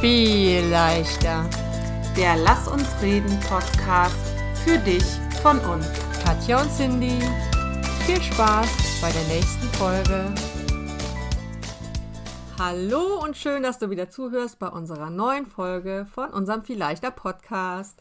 viel leichter. Der Lass uns reden Podcast für dich von uns. Katja und Cindy, viel Spaß bei der nächsten Folge. Hallo und schön, dass du wieder zuhörst bei unserer neuen Folge von unserem Viel leichter Podcast.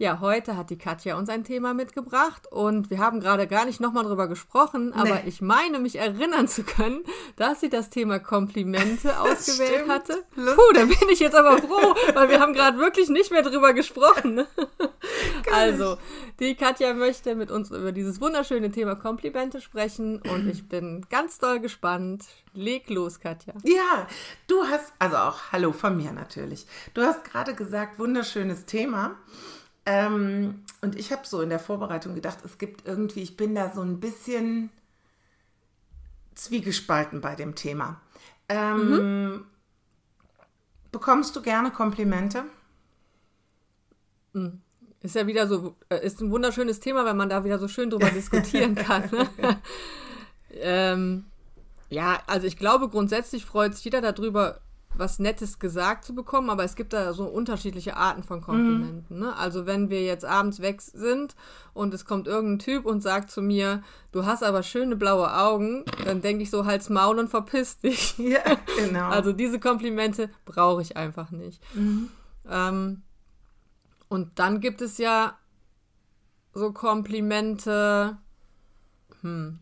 Ja, heute hat die Katja uns ein Thema mitgebracht und wir haben gerade gar nicht nochmal drüber gesprochen, aber nee. ich meine, mich erinnern zu können, dass sie das Thema Komplimente ausgewählt Stimmt. hatte. Puh, da bin ich jetzt aber froh, weil wir haben gerade wirklich nicht mehr drüber gesprochen. also, die Katja möchte mit uns über dieses wunderschöne Thema Komplimente sprechen und ich bin ganz doll gespannt. Leg los, Katja. Ja, du hast, also auch Hallo von mir natürlich. Du hast gerade gesagt, wunderschönes Thema. Ähm, und ich habe so in der Vorbereitung gedacht, es gibt irgendwie, ich bin da so ein bisschen zwiegespalten bei dem Thema. Ähm, mhm. Bekommst du gerne Komplimente? Mhm. Ist ja wieder so, äh, ist ein wunderschönes Thema, wenn man da wieder so schön drüber diskutieren kann. Ne? ähm, ja, also ich glaube, grundsätzlich freut sich jeder darüber, was Nettes gesagt zu bekommen, aber es gibt da so unterschiedliche Arten von Komplimenten. Mhm. Ne? Also wenn wir jetzt abends weg sind und es kommt irgendein Typ und sagt zu mir, du hast aber schöne blaue Augen, dann denke ich so, halt's Maul und verpiss dich. Ja, genau. Also diese Komplimente brauche ich einfach nicht. Mhm. Ähm, und dann gibt es ja so Komplimente, hm.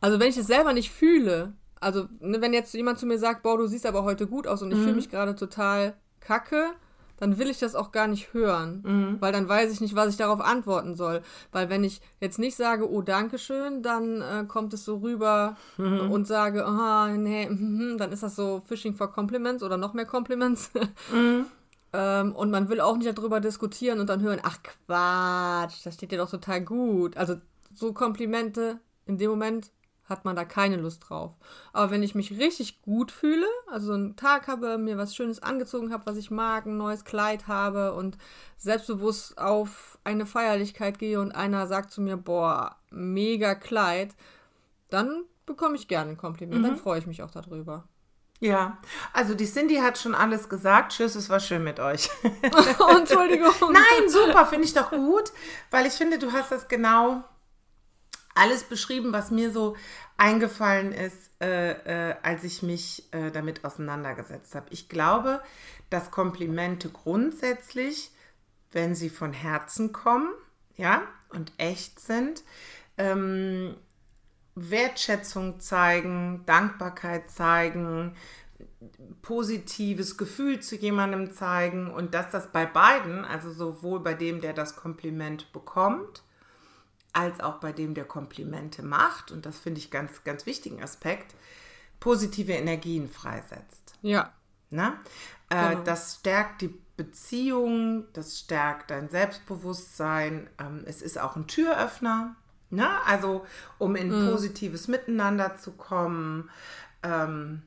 Also wenn ich es selber nicht fühle, also ne, wenn jetzt jemand zu mir sagt, boah, du siehst aber heute gut aus und ich mhm. fühle mich gerade total kacke, dann will ich das auch gar nicht hören, mhm. weil dann weiß ich nicht, was ich darauf antworten soll. Weil wenn ich jetzt nicht sage, oh, danke schön, dann äh, kommt es so rüber mhm. und sage, oh, nee, mm, dann ist das so Fishing for Compliments oder noch mehr Compliments. Mhm. ähm, und man will auch nicht darüber diskutieren und dann hören, ach Quatsch, das steht dir doch total gut. Also so Komplimente in dem Moment hat man da keine Lust drauf. Aber wenn ich mich richtig gut fühle, also einen Tag habe, mir was Schönes angezogen habe, was ich mag, ein neues Kleid habe und selbstbewusst auf eine Feierlichkeit gehe und einer sagt zu mir, boah, mega Kleid, dann bekomme ich gerne ein Kompliment, mhm. dann freue ich mich auch darüber. Ja, also die Cindy hat schon alles gesagt. Tschüss, es war schön mit euch. Entschuldigung. Nein, super, finde ich doch gut, weil ich finde, du hast das genau alles beschrieben, was mir so eingefallen ist, äh, äh, als ich mich äh, damit auseinandergesetzt habe. Ich glaube, dass Komplimente grundsätzlich, wenn sie von Herzen kommen, ja, und echt sind, ähm, Wertschätzung zeigen, Dankbarkeit zeigen, positives Gefühl zu jemandem zeigen und dass das bei beiden, also sowohl bei dem, der das Kompliment bekommt, als auch bei dem, der Komplimente macht, und das finde ich ganz, ganz wichtigen Aspekt, positive Energien freisetzt. Ja. Na? Äh, genau. Das stärkt die Beziehung, das stärkt dein Selbstbewusstsein. Ähm, es ist auch ein Türöffner, ne? also um in mhm. positives Miteinander zu kommen. Ähm,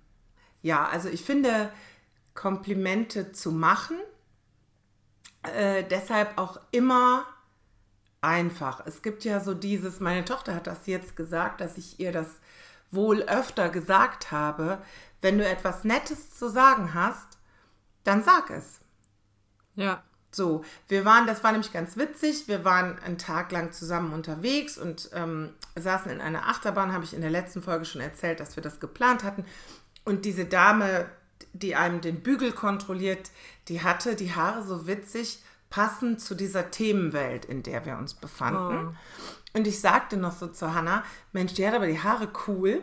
ja, also ich finde, Komplimente zu machen, äh, deshalb auch immer einfach. Es gibt ja so dieses, meine Tochter hat das jetzt gesagt, dass ich ihr das wohl öfter gesagt habe, wenn du etwas Nettes zu sagen hast, dann sag es. Ja. So, wir waren, das war nämlich ganz witzig, wir waren einen Tag lang zusammen unterwegs und ähm, saßen in einer Achterbahn, habe ich in der letzten Folge schon erzählt, dass wir das geplant hatten. Und diese Dame, die einem den Bügel kontrolliert, die hatte die Haare so witzig passend zu dieser Themenwelt, in der wir uns befanden. Oh. Und ich sagte noch so zu Hannah, Mensch, die hat aber die Haare cool.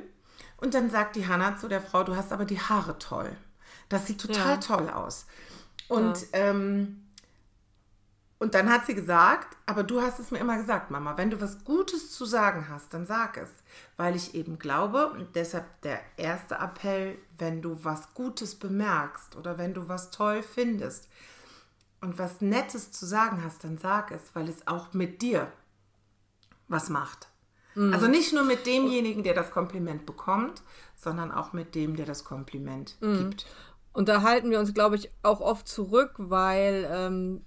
Und dann sagt die Hannah zu der Frau, du hast aber die Haare toll. Das sieht total ja. toll aus. Und, ja. ähm, und dann hat sie gesagt, aber du hast es mir immer gesagt, Mama, wenn du was Gutes zu sagen hast, dann sag es. Weil ich eben glaube, und deshalb der erste Appell, wenn du was Gutes bemerkst oder wenn du was toll findest, und was Nettes zu sagen hast, dann sag es, weil es auch mit dir was macht. Mhm. Also nicht nur mit demjenigen, der das Kompliment bekommt, sondern auch mit dem, der das Kompliment mhm. gibt. Und da halten wir uns, glaube ich, auch oft zurück, weil ähm,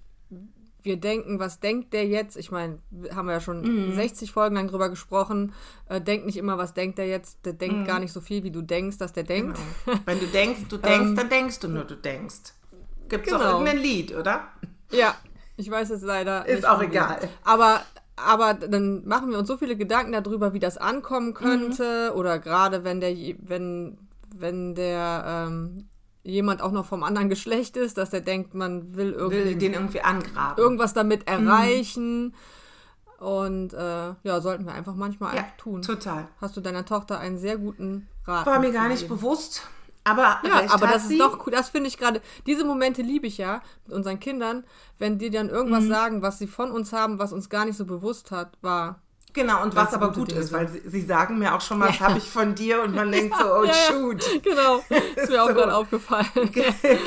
wir denken, was denkt der jetzt? Ich meine, haben wir ja schon mhm. 60 Folgen lang drüber gesprochen. Äh, denk nicht immer, was denkt der jetzt? Der denkt mhm. gar nicht so viel, wie du denkst, dass der denkt. Genau. Wenn du denkst, du denkst, ähm, dann denkst du nur, du denkst. Gibt es genau. auch irgendein Lied, oder? Ja, ich weiß es leider. Ist auch egal. Aber aber dann machen wir uns so viele Gedanken darüber, wie das ankommen könnte. Mhm. Oder gerade wenn der, wenn, wenn der ähm, jemand auch noch vom anderen Geschlecht ist, dass der denkt, man will, irgendwie, will den irgendwie angraben. Irgendwas damit mhm. erreichen. Mhm. Und äh, ja, sollten wir einfach manchmal ja, tun. Total. Hast du deiner Tochter einen sehr guten Rat? War mir gar nicht bewusst. Aber, ja, aber das ist doch cool. Das finde ich gerade. Diese Momente liebe ich ja mit unseren Kindern, wenn die dann irgendwas mhm. sagen, was sie von uns haben, was uns gar nicht so bewusst hat, war. Genau, und was aber gut ist, weil sie, sie, sagen mir auch schon mal, das habe ich von dir und man denkt so, oh ja, shoot. Genau, ist mir auch so. gerade aufgefallen.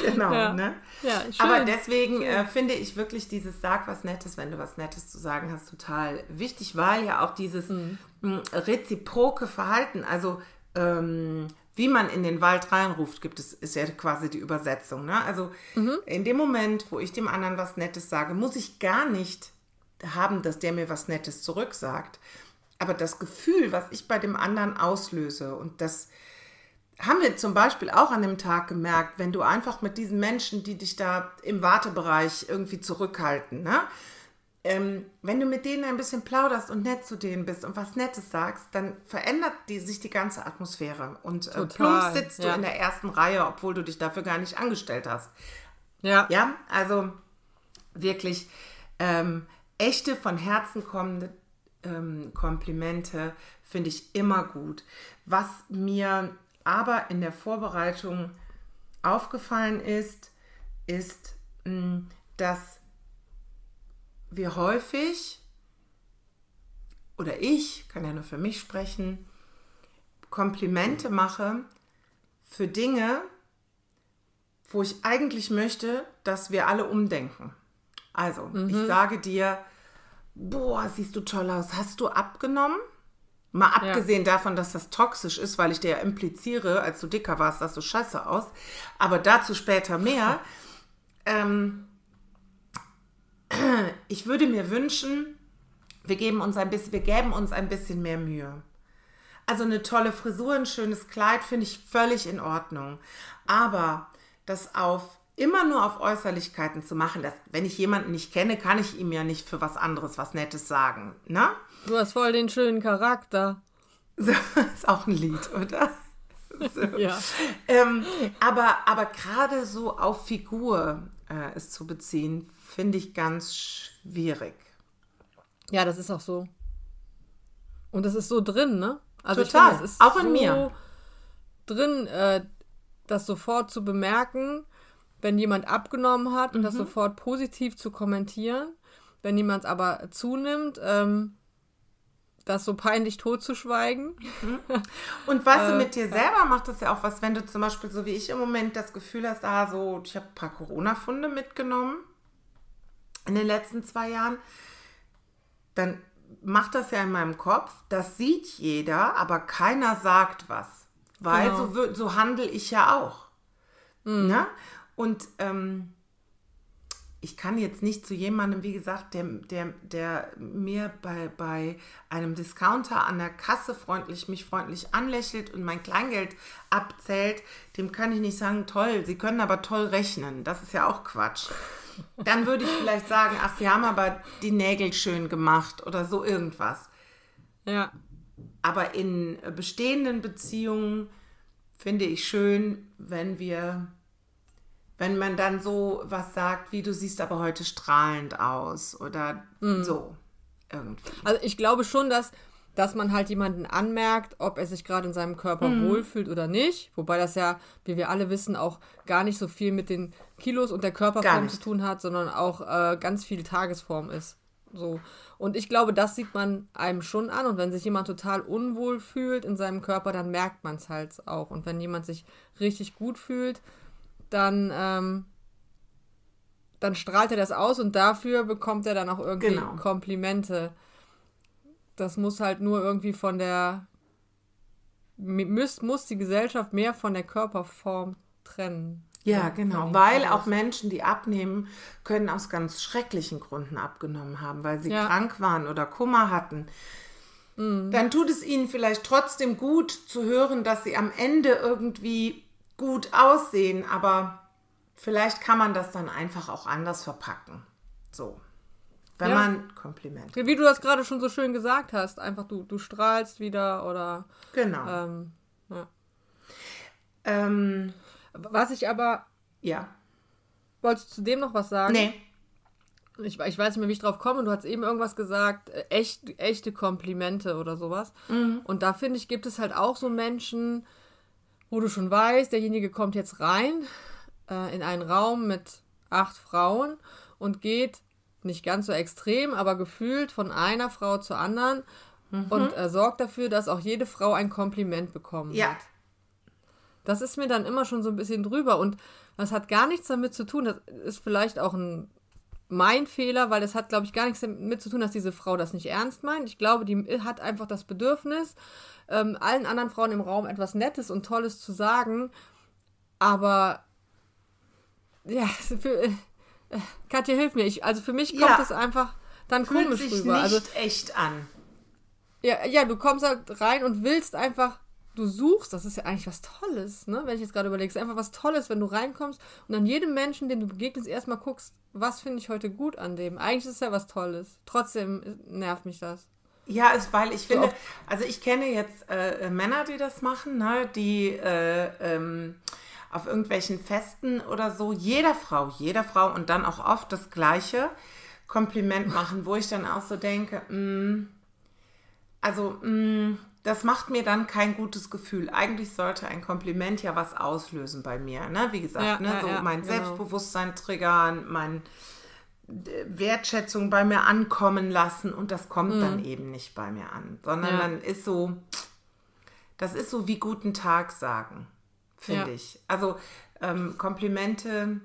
genau, ja. ne? Ja. Aber deswegen äh, finde ich wirklich dieses Sag was Nettes, wenn du was Nettes zu sagen hast, total wichtig, weil ja auch dieses mhm. reziproke Verhalten, also ähm, wie man in den Wald reinruft, gibt es, ist ja quasi die Übersetzung. Ne? Also mhm. in dem Moment, wo ich dem anderen was Nettes sage, muss ich gar nicht haben, dass der mir was Nettes zurücksagt. Aber das Gefühl, was ich bei dem anderen auslöse, und das haben wir zum Beispiel auch an dem Tag gemerkt, wenn du einfach mit diesen Menschen, die dich da im Wartebereich irgendwie zurückhalten, ne? Ähm, wenn du mit denen ein bisschen plauderst und nett zu denen bist und was Nettes sagst, dann verändert die, sich die ganze Atmosphäre. Und äh, plump sitzt ja. du in der ersten Reihe, obwohl du dich dafür gar nicht angestellt hast. Ja. Ja, also wirklich ähm, echte, von Herzen kommende ähm, Komplimente finde ich immer gut. Was mir aber in der Vorbereitung aufgefallen ist, ist, mh, dass wir häufig, oder ich, kann ja nur für mich sprechen, Komplimente mache für Dinge, wo ich eigentlich möchte, dass wir alle umdenken. Also, mhm. ich sage dir, boah, siehst du toll aus, hast du abgenommen? Mal abgesehen ja. davon, dass das toxisch ist, weil ich dir ja impliziere, als du dicker warst, dass du scheiße aus. Aber dazu später mehr. ähm, ich würde mir wünschen, wir geben uns ein bisschen, wir gäben uns ein bisschen mehr Mühe. Also eine tolle Frisur, ein schönes Kleid finde ich völlig in Ordnung. Aber das auf immer nur auf Äußerlichkeiten zu machen, dass wenn ich jemanden nicht kenne, kann ich ihm ja nicht für was anderes was Nettes sagen. Ne? Du hast voll den schönen Charakter. So, ist auch ein Lied, oder? So. ja. Ähm, aber aber gerade so auf Figur äh, es zu beziehen, finde ich ganz schwierig. Ja, das ist auch so. Und das ist so drin, ne? Also Total, finde, auch in so mir. Drin, äh, das sofort zu bemerken, wenn jemand abgenommen hat und mhm. das sofort positiv zu kommentieren. Wenn jemand es aber zunimmt, ähm, das so peinlich totzuschweigen. Mhm. Und was du äh, mit dir selber macht, das ja auch was, wenn du zum Beispiel, so wie ich im Moment, das Gefühl hast, ah, so, ich habe ein paar Corona-Funde mitgenommen in den letzten zwei Jahren, dann macht das ja in meinem Kopf, das sieht jeder, aber keiner sagt was. Weil genau. so, so handle ich ja auch. Mhm. Ne? Und ähm, ich kann jetzt nicht zu jemandem, wie gesagt, der, der, der mir bei, bei einem Discounter an der Kasse freundlich, mich freundlich anlächelt und mein Kleingeld abzählt, dem kann ich nicht sagen, toll, Sie können aber toll rechnen. Das ist ja auch Quatsch. Dann würde ich vielleicht sagen, ach, Sie haben aber die Nägel schön gemacht oder so irgendwas. Ja. Aber in bestehenden Beziehungen finde ich schön, wenn wir wenn man dann so was sagt, wie du siehst aber heute strahlend aus oder mhm. so irgendwie. Also ich glaube schon, dass, dass man halt jemanden anmerkt, ob er sich gerade in seinem Körper mhm. wohlfühlt oder nicht. Wobei das ja, wie wir alle wissen, auch gar nicht so viel mit den Kilos und der Körperform zu tun hat, sondern auch äh, ganz viel Tagesform ist. So. Und ich glaube, das sieht man einem schon an. Und wenn sich jemand total unwohl fühlt in seinem Körper, dann merkt man es halt auch. Und wenn jemand sich richtig gut fühlt, dann, ähm, dann strahlt er das aus und dafür bekommt er dann auch irgendwie genau. Komplimente. Das muss halt nur irgendwie von der, muss, muss die Gesellschaft mehr von der Körperform trennen. Ja, genau, weil auch Menschen, die abnehmen, können aus ganz schrecklichen Gründen abgenommen haben, weil sie Ja. krank waren oder Kummer hatten. Dann tut es ihnen vielleicht trotzdem gut zu hören, dass sie am Ende irgendwie gut aussehen, aber vielleicht kann man das dann einfach auch anders verpacken. So. Wenn Ja. man Kompliment. Wie du das gerade schon so schön gesagt hast, einfach du, du strahlst wieder oder Genau. ähm, ja. Ähm, Was ich aber, ja. wolltest du zu dem noch was sagen? Nee. Ich, ich weiß nicht mehr, wie ich drauf komme. Du hast eben irgendwas gesagt, äh, echt, echte Komplimente oder sowas. Und da finde ich, gibt es halt auch so Menschen, wo du schon weißt, derjenige kommt jetzt rein äh, in einen Raum mit acht Frauen und geht nicht ganz so extrem, aber gefühlt von einer Frau zur anderen und äh, sorgt dafür, dass auch jede Frau ein Kompliment bekommt. Ja. Das ist mir dann immer schon so ein bisschen drüber und das hat gar nichts damit zu tun. Das ist vielleicht auch ein mein Fehler, weil das hat, glaube ich, gar nichts damit zu tun, dass diese Frau das nicht ernst meint. Ich glaube, die hat einfach das Bedürfnis, ähm, allen anderen Frauen im Raum etwas Nettes und Tolles zu sagen. Aber ja, für, Katja, hilf mir. Ich, also für mich kommt Ja. es einfach dann Fühlt komisch sich rüber. nicht Also echt an. ja, ja, du kommst halt rein und willst einfach, du suchst, das ist ja eigentlich was Tolles, ne? Wenn ich jetzt gerade überlege, ist einfach was Tolles, wenn du reinkommst und an jedem Menschen, dem du begegnest, erstmal guckst, was finde ich heute gut an dem. Eigentlich ist es ja was Tolles. Trotzdem nervt mich das. Ja, ist, weil ich finde, oft- also ich kenne jetzt äh, Männer, die das machen, ne, die äh, ähm, auf irgendwelchen Festen oder so, jeder Frau, jeder Frau und dann auch oft das gleiche Kompliment machen, wo ich dann auch so denke, mm, also mm, das macht mir dann kein gutes Gefühl. Eigentlich sollte ein Kompliment ja was auslösen bei mir, ne? Wie gesagt, Ja, ne, ja, so ja, mein genau. Selbstbewusstsein triggern, mein Wertschätzung bei mir ankommen lassen und das kommt dann eben nicht bei mir an, sondern Mhm. Dann ist so, das ist so wie guten Tag sagen, finde Ja. ich. Also ähm, Komplimente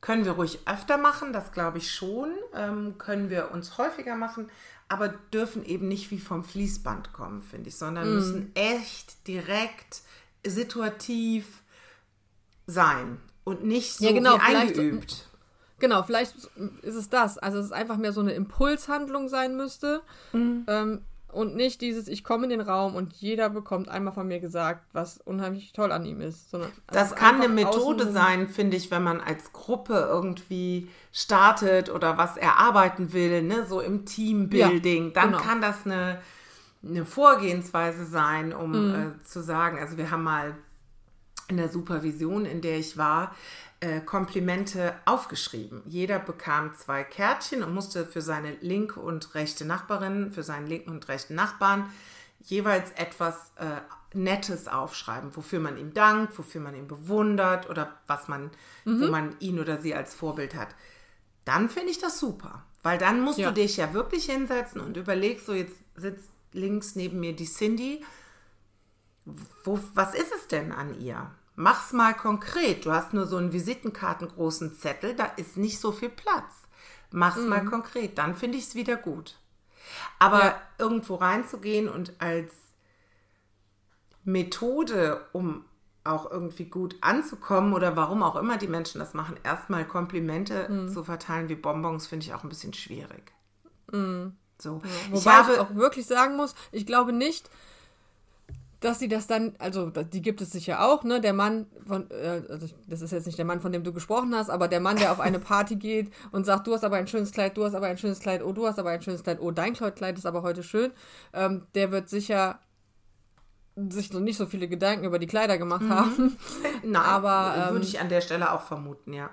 können wir ruhig öfter machen, das glaube ich schon, ähm, können wir uns häufiger machen, aber dürfen eben nicht wie vom Fließband kommen, finde ich, sondern Mhm. müssen echt direkt situativ sein und nicht so Ja, genau, eingeübt. Genau, vielleicht ist es das. Also es ist einfach mehr so eine Impulshandlung sein müsste. Mhm. Ähm, und nicht dieses, ich komme in den Raum und jeder bekommt einmal von mir gesagt, was unheimlich toll an ihm ist. Sondern Das kann eine Methode sein, finde ich, wenn man als Gruppe irgendwie startet oder was erarbeiten will, ne? so im Teambuilding, Ja, dann genau. kann das eine, eine Vorgehensweise sein, um Mhm. äh, zu sagen, also wir haben mal in der Supervision, in der ich war, äh, Komplimente aufgeschrieben. Jeder bekam zwei Kärtchen und musste für seine linke und rechte Nachbarin, für seinen linken und rechten Nachbarn jeweils etwas äh, Nettes aufschreiben, wofür man ihm dankt, wofür man ihn bewundert oder was man, wo man ihn oder sie als Vorbild hat. Dann finde ich das super, weil dann musst Ja. du dich ja wirklich hinsetzen und überlegst, so jetzt sitzt links neben mir die Cindy, wo, was ist es denn an ihr? Mach's mal konkret. Du hast nur so einen Visitenkartengroßen Zettel, da ist nicht so viel Platz. Mach's mal konkret, dann finde ich es wieder gut. Aber Ja. irgendwo reinzugehen und als Methode, um auch irgendwie gut anzukommen oder warum auch immer die Menschen das machen, erstmal Komplimente zu verteilen wie Bonbons, finde ich auch ein bisschen schwierig. So. ich Wobei habe, ich auch wirklich sagen muss, ich glaube nicht, dass sie das dann, also die gibt es sicher auch, ne? Der Mann von, äh, also das ist jetzt nicht der Mann, von dem du gesprochen hast, aber der Mann, der auf eine Party geht und sagt, du hast aber ein schönes Kleid, du hast aber ein schönes Kleid, oh, du hast aber ein schönes Kleid, oh, dein Kleid ist aber heute schön, ähm, der wird sicher sich noch nicht so viele Gedanken über die Kleider gemacht haben. nein, aber, ähm, würde ich an der Stelle auch vermuten, ja.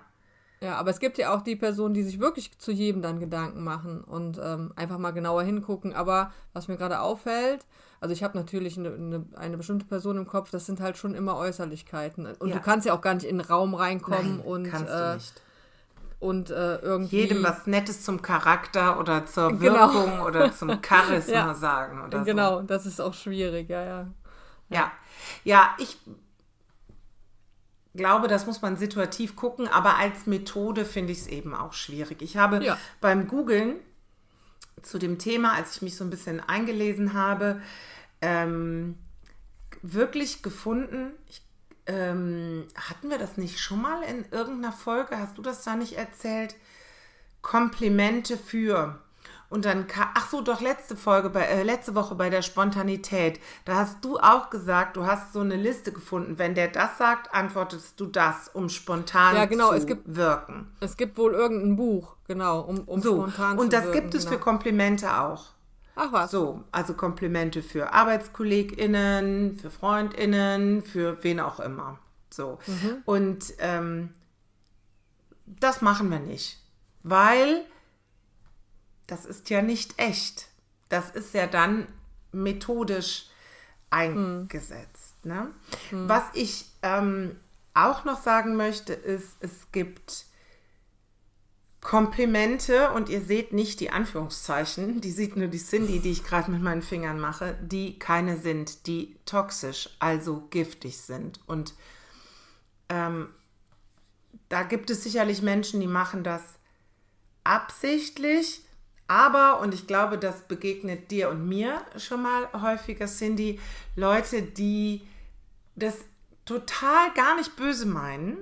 Ja, aber es gibt ja auch die Personen, die sich wirklich zu jedem dann Gedanken machen und ähm, einfach mal genauer hingucken. Aber was mir gerade auffällt, also ich habe natürlich eine, eine, eine bestimmte Person im Kopf, das sind halt schon immer Äußerlichkeiten. Und Ja. du kannst ja auch gar nicht in den Raum reinkommen Nein, und, kannst äh, du nicht. und äh, irgendwie. Jedem was Nettes zum Charakter oder zur Genau. Wirkung oder zum Charisma Ja. sagen oder so. Genau, das ist auch schwierig, ja, ja. Ja, ja, ich glaube, das muss man situativ gucken, aber als Methode finde ich es eben auch schwierig. Ich habe Ja. beim Googlen zu dem Thema, als ich mich so ein bisschen eingelesen habe, ähm, wirklich gefunden, ich, ähm, hatten wir das nicht schon mal in irgendeiner Folge? Hast du das da nicht erzählt? Komplimente für. Und dann, ach so, doch letzte Folge, bei, äh, letzte Woche bei der Spontanität, da hast du auch gesagt, du hast so eine Liste gefunden. Wenn der das sagt, antwortest du das, um spontan ja, genau, zu es gibt, wirken. Es gibt wohl irgendein Buch, genau, um, um so, spontan und zu das wirken. gibt es genau. für Komplimente auch. Ach was. So, also Komplimente für ArbeitskollegInnen, für FreundInnen, für wen auch immer. So. Mhm. Und ähm, das machen wir nicht, weil das ist ja nicht echt. Das ist ja dann methodisch eingesetzt. Ne? Was ich ähm, auch noch sagen möchte, ist, es gibt Komplimente und ihr seht nicht die Anführungszeichen, die sieht nur die Cindy, die ich gerade mit meinen Fingern mache, die keine sind, die toxisch, also giftig sind. Und ähm, da gibt es sicherlich Menschen, die machen das absichtlich, aber, und ich glaube, das begegnet dir und mir schon mal häufiger, Cindy, Leute, die das total gar nicht böse meinen,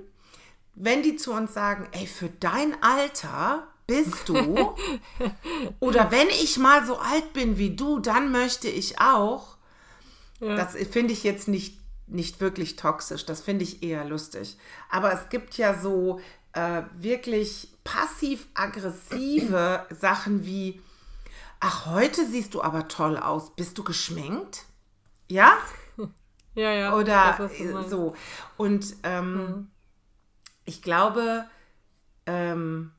wenn die zu uns sagen, ey, für dein Alter bist du, oder wenn ich mal so alt bin wie du, dann möchte ich auch. Ja. Das finde ich jetzt nicht, nicht wirklich toxisch, das finde ich eher lustig. Aber es gibt ja so äh, wirklich passiv-aggressive Sachen wie, ach, heute siehst du aber toll aus, bist du geschminkt? Ja? Ja, ja. Oder weiß, so. Und ähm, ich glaube, ähm,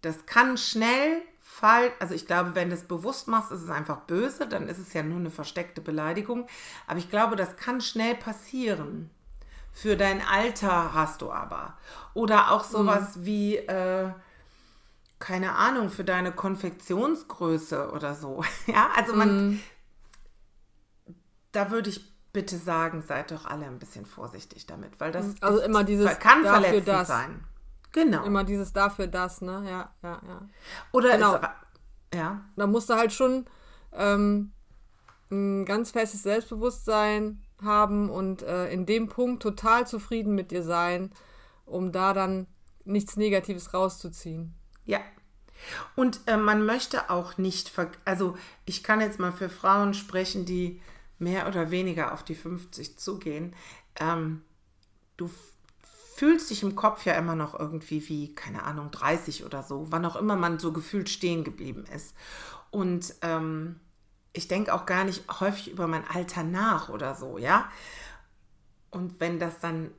das kann schnell fallen. Also ich glaube, wenn du es bewusst machst, ist es einfach böse, dann ist es ja nur eine versteckte Beleidigung. Aber ich glaube, das kann schnell passieren. Für dein Alter hast du aber. Oder auch sowas wie, äh, keine Ahnung, für deine Konfektionsgröße oder so. Ja, also man, da würde ich bitte sagen, seid doch alle ein bisschen vorsichtig damit, weil das Also ist, immer dieses kann dafür verletzend das. sein. Genau. Immer dieses dafür, das, ne? Ja, ja, ja. Oder Genau. es, ja, Da musst du halt schon ähm, ein ganz festes Selbstbewusstsein haben und äh, in dem Punkt total zufrieden mit dir sein, um da dann nichts Negatives rauszuziehen. Ja. Und äh, man möchte auch nicht, also ich kann jetzt mal für Frauen sprechen, die mehr oder weniger auf die 50 zugehen. Ähm, du fühlst dich im Kopf ja immer noch irgendwie wie, keine Ahnung, 30 oder so, wann auch immer man so gefühlt stehen geblieben ist. Und ähm, ich denke auch gar nicht häufig über mein Alter nach oder so, ja. Und wenn das dann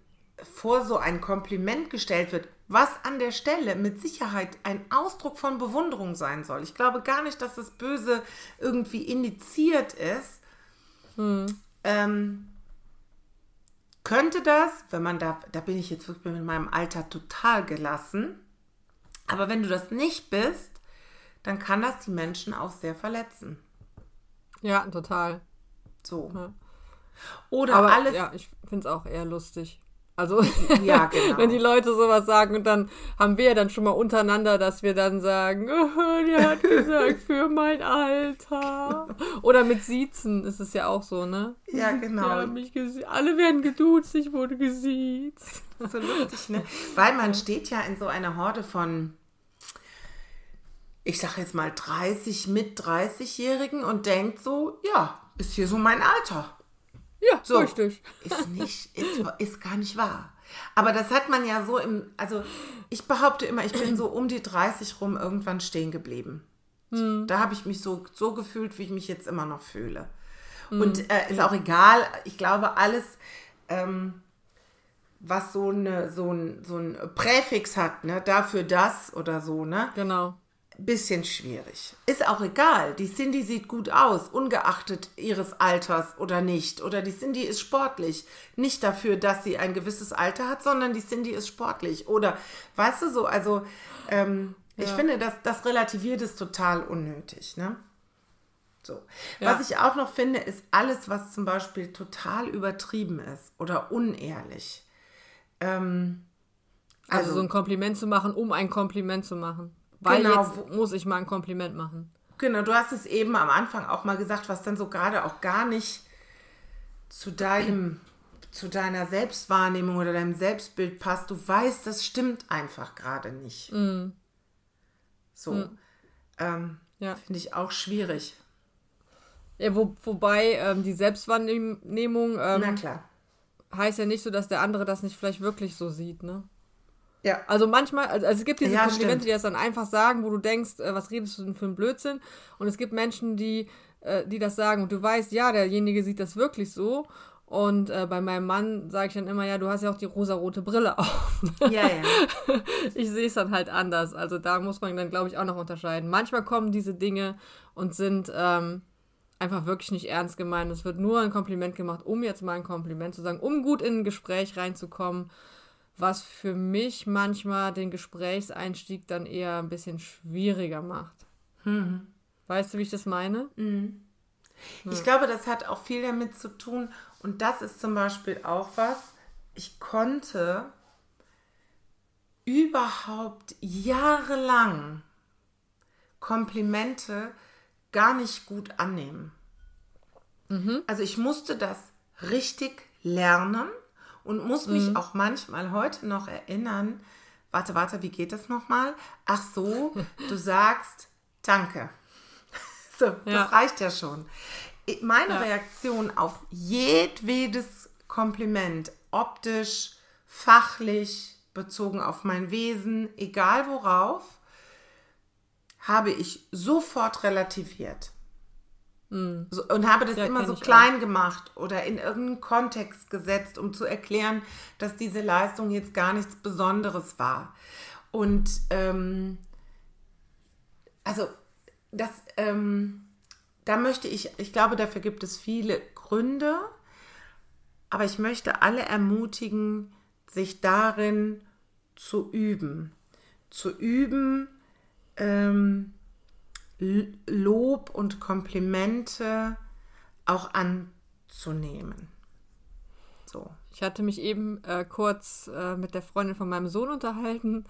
vor so ein Kompliment gestellt wird, was an der Stelle mit Sicherheit ein Ausdruck von Bewunderung sein soll. Ich glaube gar nicht, dass das Böse irgendwie indiziert ist. Ähm, könnte das, wenn man da, da bin ich jetzt wirklich mit meinem Alter total gelassen, aber wenn du das nicht bist, dann kann das die Menschen auch sehr verletzen. Ja, total. So. Ja. Oder Aber alles. ja, ich finde es auch eher lustig. Also, Ja, genau. wenn die Leute sowas sagen und dann haben wir ja dann schon mal untereinander, dass wir dann sagen, oh, der hat gesagt, für mein Alter. Oder mit Siezen ist es ja auch so, ne? Ja, genau. Alle werden geduzt, ich wurde gesiezt. So lustig, ne? Weil man steht ja in so einer Horde von, ich sag jetzt mal 30 mit 30-Jährigen und denkt so, ja, ist hier so mein Alter. Ja, So. richtig. Ist nicht, ist, ist gar nicht wahr. Aber das hat man ja so im, also ich behaupte immer, ich bin so um die 30 rum irgendwann stehen geblieben. Da habe ich mich so, so gefühlt, wie ich mich jetzt immer noch fühle. Und äh, ist auch egal, ich glaube, alles, ähm, was so, eine, so, ein, so ein Präfix hat, ne, dafür das oder so, ne, Genau. Bisschen schwierig. Ist auch egal. Die Cindy sieht gut aus, ungeachtet ihres Alters oder nicht. Oder die Cindy ist sportlich. Nicht dafür, dass sie ein gewisses Alter hat, sondern die Cindy ist sportlich. Oder, weißt du so, also ähm, ich finde, das, das relativiert es total unnötig. Ne? So. Ja. Was ich auch noch finde, ist alles, was zum Beispiel total übertrieben ist oder unehrlich. Ähm, Also, so ein Kompliment zu machen, um ein Kompliment zu machen. Weil Genau, jetzt muss ich mal ein Kompliment machen. Genau, du hast es eben am Anfang auch mal gesagt, was dann so gerade auch gar nicht zu deinem zu deiner Selbstwahrnehmung oder deinem Selbstbild passt, du weißt, das stimmt einfach gerade nicht. Mm. So. Ähm, Ja. Finde ich auch schwierig. Ja, wo, wobei ähm, die Selbstwahrnehmung ähm, heißt ja nicht so, dass der andere das nicht vielleicht wirklich so sieht, ne? Ja. Also manchmal, also, also es gibt diese Ja, Komplimente, stimmt. die das dann einfach sagen, wo du denkst, äh, was redest du denn für einen Blödsinn? Und es gibt Menschen, die, äh, die das sagen und du weißt, ja, derjenige sieht das wirklich so. Und äh, bei meinem Mann sage ich dann immer, ja, du hast ja auch die rosarote Brille auf. Ja, ja. ich sehe es dann halt anders. Also da muss man dann, glaube ich, auch noch unterscheiden. Manchmal kommen diese Dinge und sind ähm, einfach wirklich nicht ernst gemeint. Es wird nur ein Kompliment gemacht, um jetzt mal ein Kompliment zu sagen, um gut in ein Gespräch reinzukommen, was für mich manchmal den Gesprächseinstieg dann eher ein bisschen schwieriger macht. Weißt du, wie ich das meine? Ich glaube, das hat auch viel damit zu tun. Und das ist zum Beispiel auch was. Ich konnte überhaupt jahrelang Komplimente gar nicht gut annehmen. Also ich musste das richtig lernen und muss mich auch manchmal heute noch erinnern. Warte, warte, wie geht das nochmal? Ach so, du sagst Danke. So, Ja. das reicht ja schon. Meine Ja. Reaktion auf jedwedes Kompliment, optisch, fachlich, bezogen auf mein Wesen, egal worauf, habe ich sofort relativiert. So, und habe das Ja, immer so klein gemacht oder in irgendeinen Kontext gesetzt, um zu erklären, dass diese Leistung jetzt gar nichts Besonderes war. Und ähm, also das, ähm, da möchte ich, ich glaube, dafür gibt es viele Gründe, aber ich möchte alle ermutigen, sich darin zu üben. Zu üben, ähm, Lob und Komplimente auch anzunehmen. So. Ich hatte mich eben äh, kurz äh, mit der Freundin von meinem Sohn unterhalten,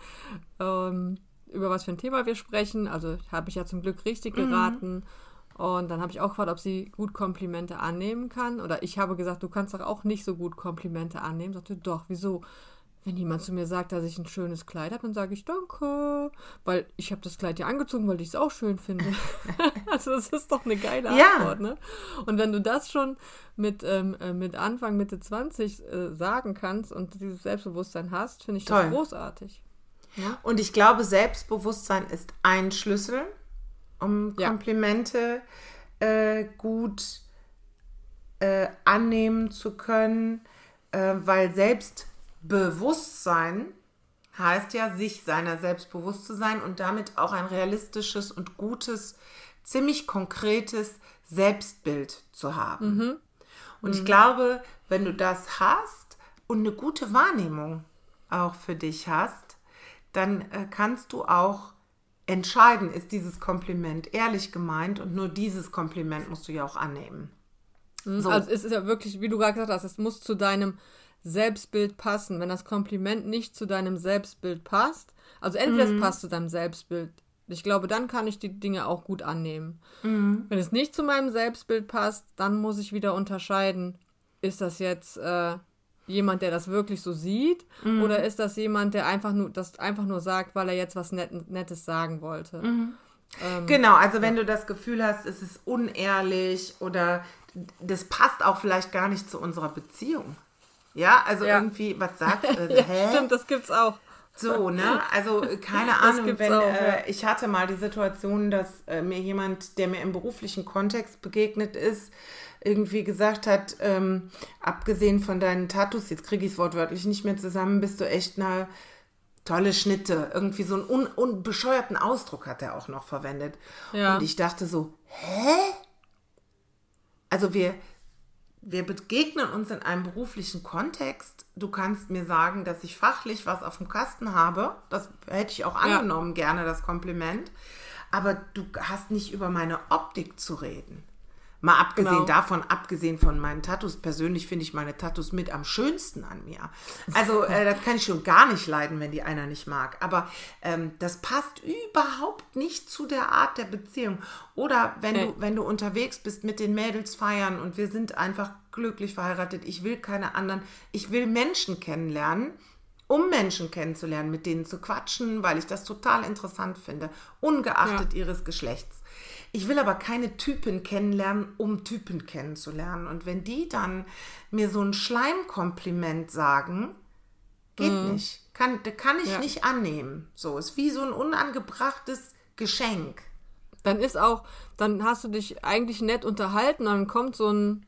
ähm, über was für ein Thema wir sprechen. Also habe ich ja zum Glück richtig geraten. Und dann habe ich auch gefragt, ob sie gut Komplimente annehmen kann. Oder ich habe gesagt, du kannst doch auch nicht so gut Komplimente annehmen. Sagte, doch, wieso? Wenn jemand zu mir sagt, dass ich ein schönes Kleid habe, dann sage ich Danke. Weil ich habe das Kleid ja angezogen, weil ich es auch schön finde. also das ist doch eine geile Ja. Antwort, ne? Und wenn du das schon mit, ähm, äh, mit Anfang, Mitte 20 äh, sagen kannst und dieses Selbstbewusstsein hast, finde ich Toll. das großartig. Und ich glaube, Selbstbewusstsein ist ein Schlüssel, um Ja. Komplimente äh, gut äh, annehmen zu können, äh, weil Selbstbewusstsein heißt ja, sich seiner selbst bewusst zu sein und damit auch ein realistisches und gutes, ziemlich konkretes Selbstbild zu haben. Und ich glaube, wenn du das hast und eine gute Wahrnehmung auch für dich hast, dann äh, kannst du auch entscheiden, ist dieses Kompliment ehrlich gemeint und nur dieses Kompliment musst du ja auch annehmen. So. Also es ist ja wirklich, wie du gerade gesagt hast, es muss zu deinem Selbstbild passen. Wenn das Kompliment nicht zu deinem Selbstbild passt, also entweder Mhm. es passt zu deinem Selbstbild, ich glaube, dann kann ich die Dinge auch gut annehmen. Mhm. Wenn es nicht zu meinem Selbstbild passt, dann muss ich wieder unterscheiden, ist das jetzt äh, jemand, der das wirklich so sieht, Mhm. oder ist das jemand, der einfach nur das einfach nur sagt, weil er jetzt was Net Nettes sagen wollte. Mhm. Genau, also wenn du das Gefühl hast, es ist unehrlich oder das passt auch vielleicht gar nicht zu unserer Beziehung. Ja, also Ja. irgendwie, was sagt, äh, Ja, hä? stimmt, das gibt's auch. So, ne? Also äh, keine Ahnung, wenn auch, äh, ich hatte mal die Situation, dass äh, mir jemand, der mir im beruflichen Kontext begegnet ist, irgendwie gesagt hat, ähm, abgesehen von deinen Tattoos, jetzt kriege ich es wortwörtlich nicht mehr zusammen, bist du echt eine tolle Schnitte. Irgendwie so einen un unbescheuerten Ausdruck hat er auch noch verwendet. Ja. Und ich dachte so, hä? Also wir, wir begegnen uns in einem beruflichen Kontext. Du kannst mir sagen, dass ich fachlich was auf dem Kasten habe. Das hätte ich auch Ja. angenommen, gerne das Kompliment. Aber du hast nicht über meine Optik zu reden. Mal abgesehen Genau. davon, abgesehen von meinen Tattoos, persönlich finde ich meine Tattoos mit am schönsten an mir. Also äh, das kann ich schon gar nicht leiden, wenn die einer nicht mag. Aber ähm, das passt überhaupt nicht zu der Art der Beziehung. Oder wenn Nee. du, wenn du unterwegs bist mit den Mädels feiern und wir sind einfach glücklich verheiratet. Ich will keine anderen. Ich will Menschen kennenlernen, um Menschen kennenzulernen, mit denen zu quatschen, weil ich das total interessant finde, ungeachtet ja. ihres Geschlechts. Ich will aber keine Typen kennenlernen, um Typen kennenzulernen. Und wenn die dann mir so ein Schleimkompliment sagen, geht mhm. nicht. Kann, kann ich ja. nicht annehmen. So, ist wie so ein unangebrachtes Geschenk. Dann ist auch, dann hast du dich eigentlich nett unterhalten, dann kommt so ein,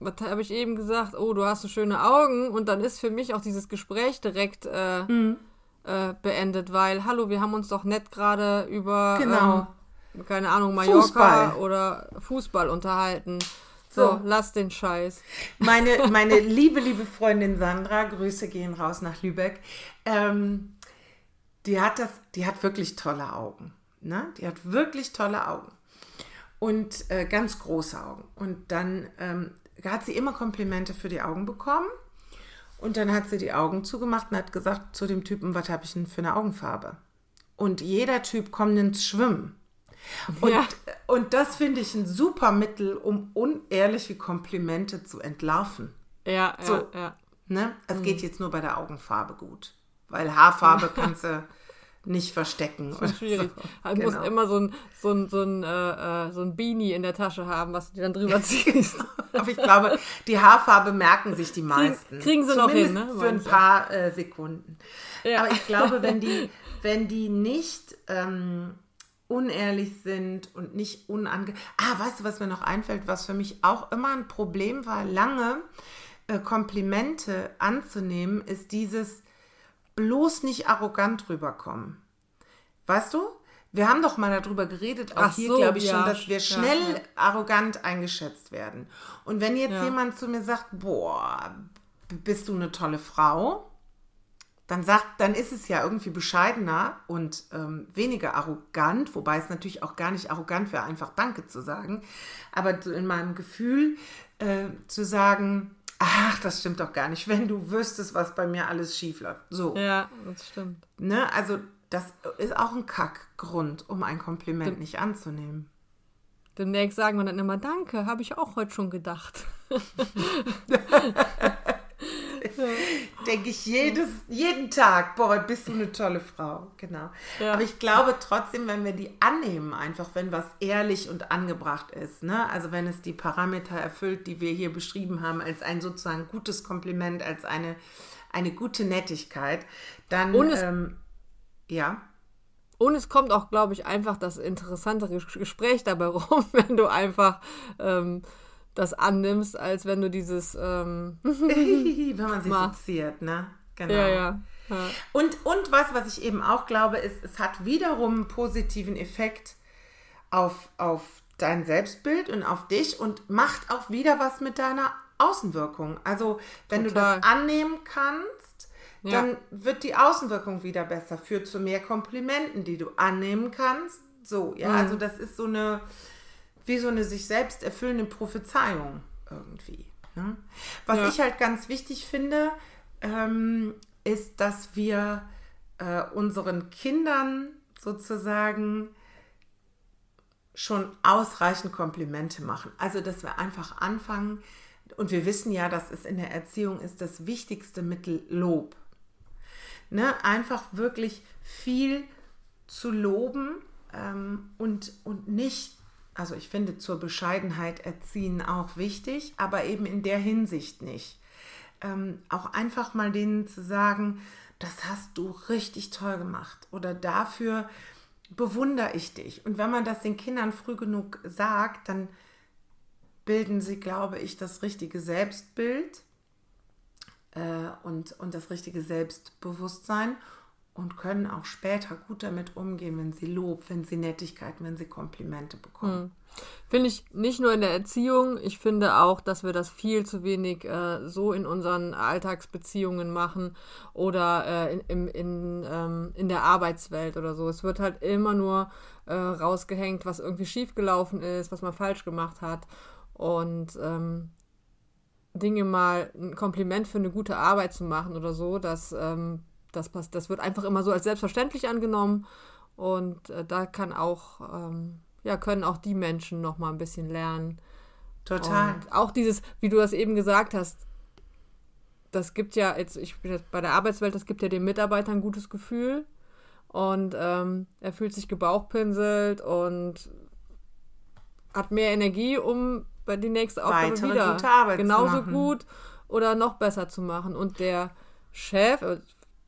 was habe ich eben gesagt, oh, du hast so schöne Augen und dann ist für mich auch dieses Gespräch direkt äh, mhm. äh, beendet, weil, hallo, wir haben uns doch nett gerade über, genau. ähm, keine Ahnung, Mallorca Fußball. oder Fußball unterhalten. So, so, lass den Scheiß. Meine, meine liebe, liebe Freundin Sandra, Grüße gehen raus nach Lübeck. Ähm, die hat das, die hat wirklich tolle Augen. Ne? Die hat wirklich tolle Augen. Und äh, ganz große Augen. Und dann ähm, hat sie immer Komplimente für die Augen bekommen. Und dann hat sie die Augen zugemacht und hat gesagt zu dem Typen, was habe ich denn für eine Augenfarbe? Und jeder Typ kommt ins Schwimmen. Und, ja. und das finde ich ein super Mittel, um unehrliche Komplimente zu entlarven. Ja, so, ja, ja. Ne? Es mhm. geht jetzt nur bei der Augenfarbe gut. Weil Haarfarbe kannst du nicht verstecken. Das ist schwierig. So. Man genau. muss immer so ein, so ein, so ein, äh, äh, so ein Beanie in der Tasche haben, was du dir dann drüber ziehst. Aber ich glaube, die Haarfarbe merken sich die meisten. Kriegen, kriegen sie Zumindest noch hin, ne? Für ein paar äh, Sekunden. Ja. Aber ich glaube, wenn die, wenn die nicht ähm, unehrlich sind und nicht unange... Ah, weißt du, was mir noch einfällt, was für mich auch immer ein Problem war, lange äh, Komplimente anzunehmen, ist dieses bloß nicht arrogant rüberkommen. Weißt du? Wir haben doch mal darüber geredet, auch Ach hier so, glaube ich ja, schon, dass wir schnell ja, ja. arrogant eingeschätzt werden. Und wenn jetzt jemand zu mir sagt, boah, bist du eine tolle Frau, dann sagt, dann ist es ja irgendwie bescheidener und ähm, weniger arrogant, wobei es natürlich auch gar nicht arrogant wäre, einfach Danke zu sagen. Aber in meinem Gefühl äh, zu sagen, ach, das stimmt doch gar nicht, wenn du wüsstest, was bei mir alles schief läuft. So. Ja, das stimmt. Ne? Also, das ist auch ein Kackgrund, um ein Kompliment Dem nicht anzunehmen. Demnächst sagen wir dann immer Danke, habe ich auch heute schon gedacht. Denke ich jedes, jeden Tag, boah, bist du eine tolle Frau. Genau. Ja. Aber ich glaube trotzdem, wenn wir die annehmen, einfach wenn was ehrlich und angebracht ist, ne? also wenn es die Parameter erfüllt, die wir hier beschrieben haben, als ein sozusagen gutes Kompliment, als eine, eine gute Nettigkeit, dann, und es, ähm, ja. Und es kommt auch, glaube ich, einfach das interessantere Gespräch dabei rum, wenn du einfach ähm, das annimmst, als wenn du dieses. Ähm, wenn man sich fixiert, ne? Genau. Ja, ja. ja. Und, und was, was ich eben auch glaube, ist, es hat wiederum einen positiven Effekt auf, auf dein Selbstbild und auf dich und macht auch wieder was mit deiner Außenwirkung. Also, wenn Total. du das annehmen kannst, ja. dann wird die Außenwirkung wieder besser, führt zu mehr Komplimenten, die du annehmen kannst. So, ja, mhm. also das ist so eine wie so eine sich selbst erfüllende Prophezeiung irgendwie. Ne? Was ja. ich halt ganz wichtig finde, ähm, ist, dass wir äh, unseren Kindern sozusagen schon ausreichend Komplimente machen. Also, dass wir einfach anfangen, und wir wissen ja, dass es in der Erziehung ist das wichtigste Mittel Lob. Ne? Einfach wirklich viel zu loben ähm, und, und nicht also ich finde zur Bescheidenheit erziehen auch wichtig, aber eben in der Hinsicht nicht. Ähm, auch einfach mal denen zu sagen, das hast du richtig toll gemacht oder dafür bewundere ich dich. Und wenn man das den Kindern früh genug sagt, dann bilden sie, glaube ich, das richtige Selbstbild äh, und, und das richtige Selbstbewusstsein und können auch später gut damit umgehen, wenn sie Lob, wenn sie Nettigkeiten, wenn sie Komplimente bekommen. Hm. Finde ich nicht nur in der Erziehung, ich finde auch, dass wir das viel zu wenig äh, so in unseren Alltagsbeziehungen machen oder äh, in, in, in, ähm, in der Arbeitswelt oder so. Es wird halt immer nur äh, rausgehängt, was irgendwie schiefgelaufen ist, was man falsch gemacht hat. Und ähm, Dinge mal ein Kompliment für eine gute Arbeit zu machen oder so, das ähm, das, passt, das wird einfach immer so als selbstverständlich angenommen. Und äh, da kann auch, ähm, ja, können auch die Menschen noch mal ein bisschen lernen, Total. Und auch dieses, wie du das eben gesagt hast, das gibt ja, jetzt, ich bin jetzt bei der Arbeitswelt, das gibt ja den Mitarbeitern ein gutes Gefühl. Und ähm, er fühlt sich gebauchpinselt und hat mehr Energie, um bei die nächste Aufgabe Weitere wieder gute Arbeit zu genauso gut oder noch besser zu machen. Und der Chef,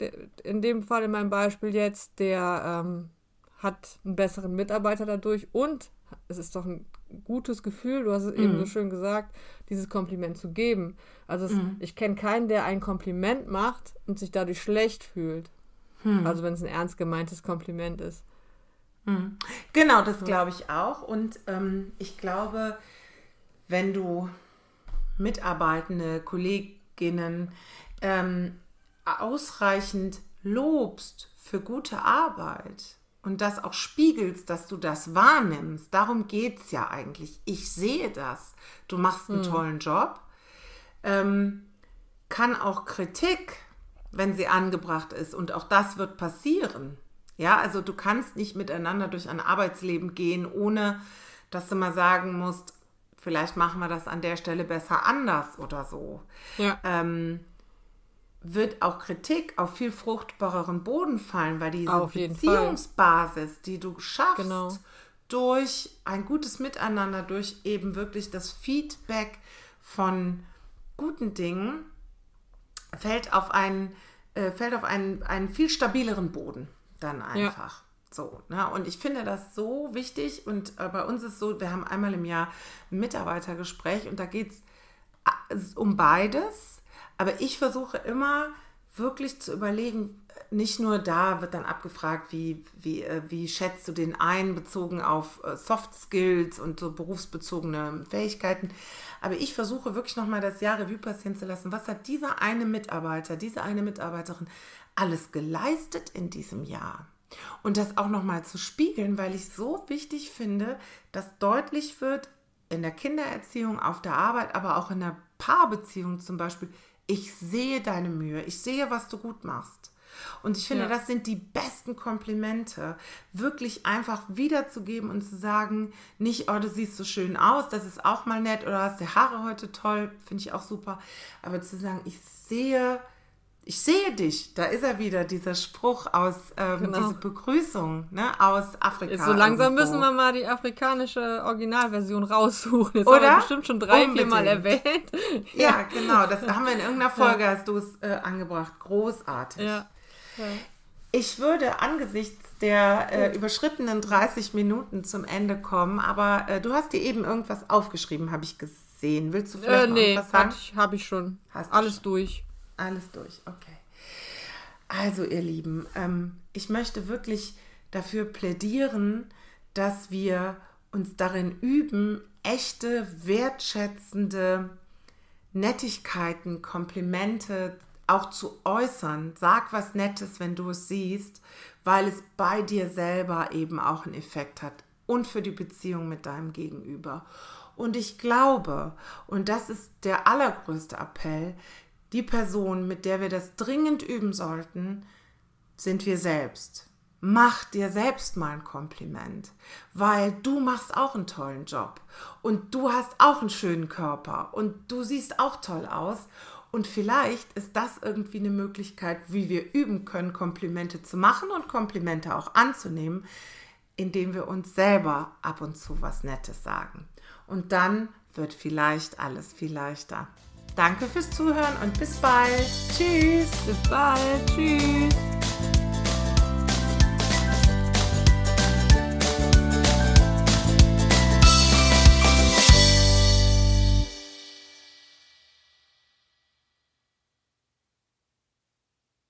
in dem Fall in meinem Beispiel jetzt, der ähm, hat einen besseren Mitarbeiter dadurch und es ist doch ein gutes Gefühl, du hast es eben so schön gesagt, dieses Kompliment zu geben. Also es, ich kenne keinen, der ein Kompliment macht und sich dadurch schlecht fühlt. Also wenn es ein ernst gemeintes Kompliment ist. Genau, das glaube ich auch. Und ähm, ich glaube, wenn du Mitarbeitende, Kolleginnen ähm, ausreichend lobst für gute Arbeit und das auch spiegelst, dass du das wahrnimmst, darum geht es ja eigentlich. Ich sehe das. Du machst einen tollen Job. Ähm, kann auch Kritik, wenn sie angebracht ist, und auch das wird passieren. Ja, also du kannst nicht miteinander durch ein Arbeitsleben gehen, ohne dass du mal sagen musst, vielleicht machen wir das an der Stelle besser anders oder so. Ja. Ähm, wird auch Kritik auf viel fruchtbareren Boden fallen, weil diese jeden Fall. Beziehungsbasis, die du schaffst, Genau. durch ein gutes Miteinander, durch eben wirklich das Feedback von guten Dingen, fällt auf einen, äh, fällt auf einen, einen viel stabileren Boden dann einfach. So, ne? Und ich finde das so wichtig und äh, bei uns ist so, wir haben einmal im Jahr ein Mitarbeitergespräch und da geht es um beides, aber ich versuche immer wirklich zu überlegen, nicht nur da wird dann abgefragt, wie, wie, äh, wie schätzt du den ein, bezogen auf äh, Soft Skills und so berufsbezogene Fähigkeiten. Aber ich versuche wirklich nochmal das Jahr Revue passieren zu lassen. Was hat dieser eine Mitarbeiter, diese eine Mitarbeiterin alles geleistet in diesem Jahr? Und das auch nochmal zu spiegeln, weil ich so wichtig finde, dass deutlich wird in der Kindererziehung, auf der Arbeit, aber auch in der Paarbeziehung zum Beispiel, ich sehe deine Mühe, ich sehe, was du gut machst. Und ich finde, Ja. das sind die besten Komplimente, wirklich einfach wiederzugeben und zu sagen, nicht, oh, du siehst so schön aus, das ist auch mal nett, oder hast die Haare heute toll, finde ich auch super. Aber zu sagen, ich sehe, ich sehe dich, da ist er wieder, dieser Spruch aus, ähm, Genau. diese Begrüßung ne, aus Afrika. Jetzt so langsam irgendwo. müssen wir mal die afrikanische Originalversion raussuchen. Jetzt Oder? haben wir bestimmt schon drei, vier Mal erwähnt. Ja, genau, das haben wir in irgendeiner Folge, hast du es äh, angebracht. Großartig. Ja. ja. Ich würde angesichts der äh, überschrittenen 30 Minuten zum Ende kommen, aber äh, du hast dir eben irgendwas aufgeschrieben, habe ich gesehen. Willst du vielleicht Äh, noch nee, irgendwas sagen? habe ich, schon. Hast du Alles schon. durch. Alles durch, okay. Also, ihr Lieben, ähm, ich möchte wirklich dafür plädieren, dass wir uns darin üben, echte, wertschätzende Nettigkeiten, Komplimente auch zu äußern. Sag was Nettes, wenn du es siehst, weil es bei dir selber eben auch einen Effekt hat und für die Beziehung mit deinem Gegenüber. Und ich glaube, und das ist der allergrößte Appell, die Person, mit der wir das dringend üben sollten, sind wir selbst. Mach dir selbst mal ein Kompliment, weil du machst auch einen tollen Job und du hast auch einen schönen Körper und du siehst auch toll aus und vielleicht ist das irgendwie eine Möglichkeit, wie wir üben können, Komplimente zu machen und Komplimente auch anzunehmen, indem wir uns selber ab und zu was Nettes sagen. Und dann wird vielleicht alles viel leichter. Danke fürs Zuhören und bis bald. Tschüss. Bis bald. Tschüss.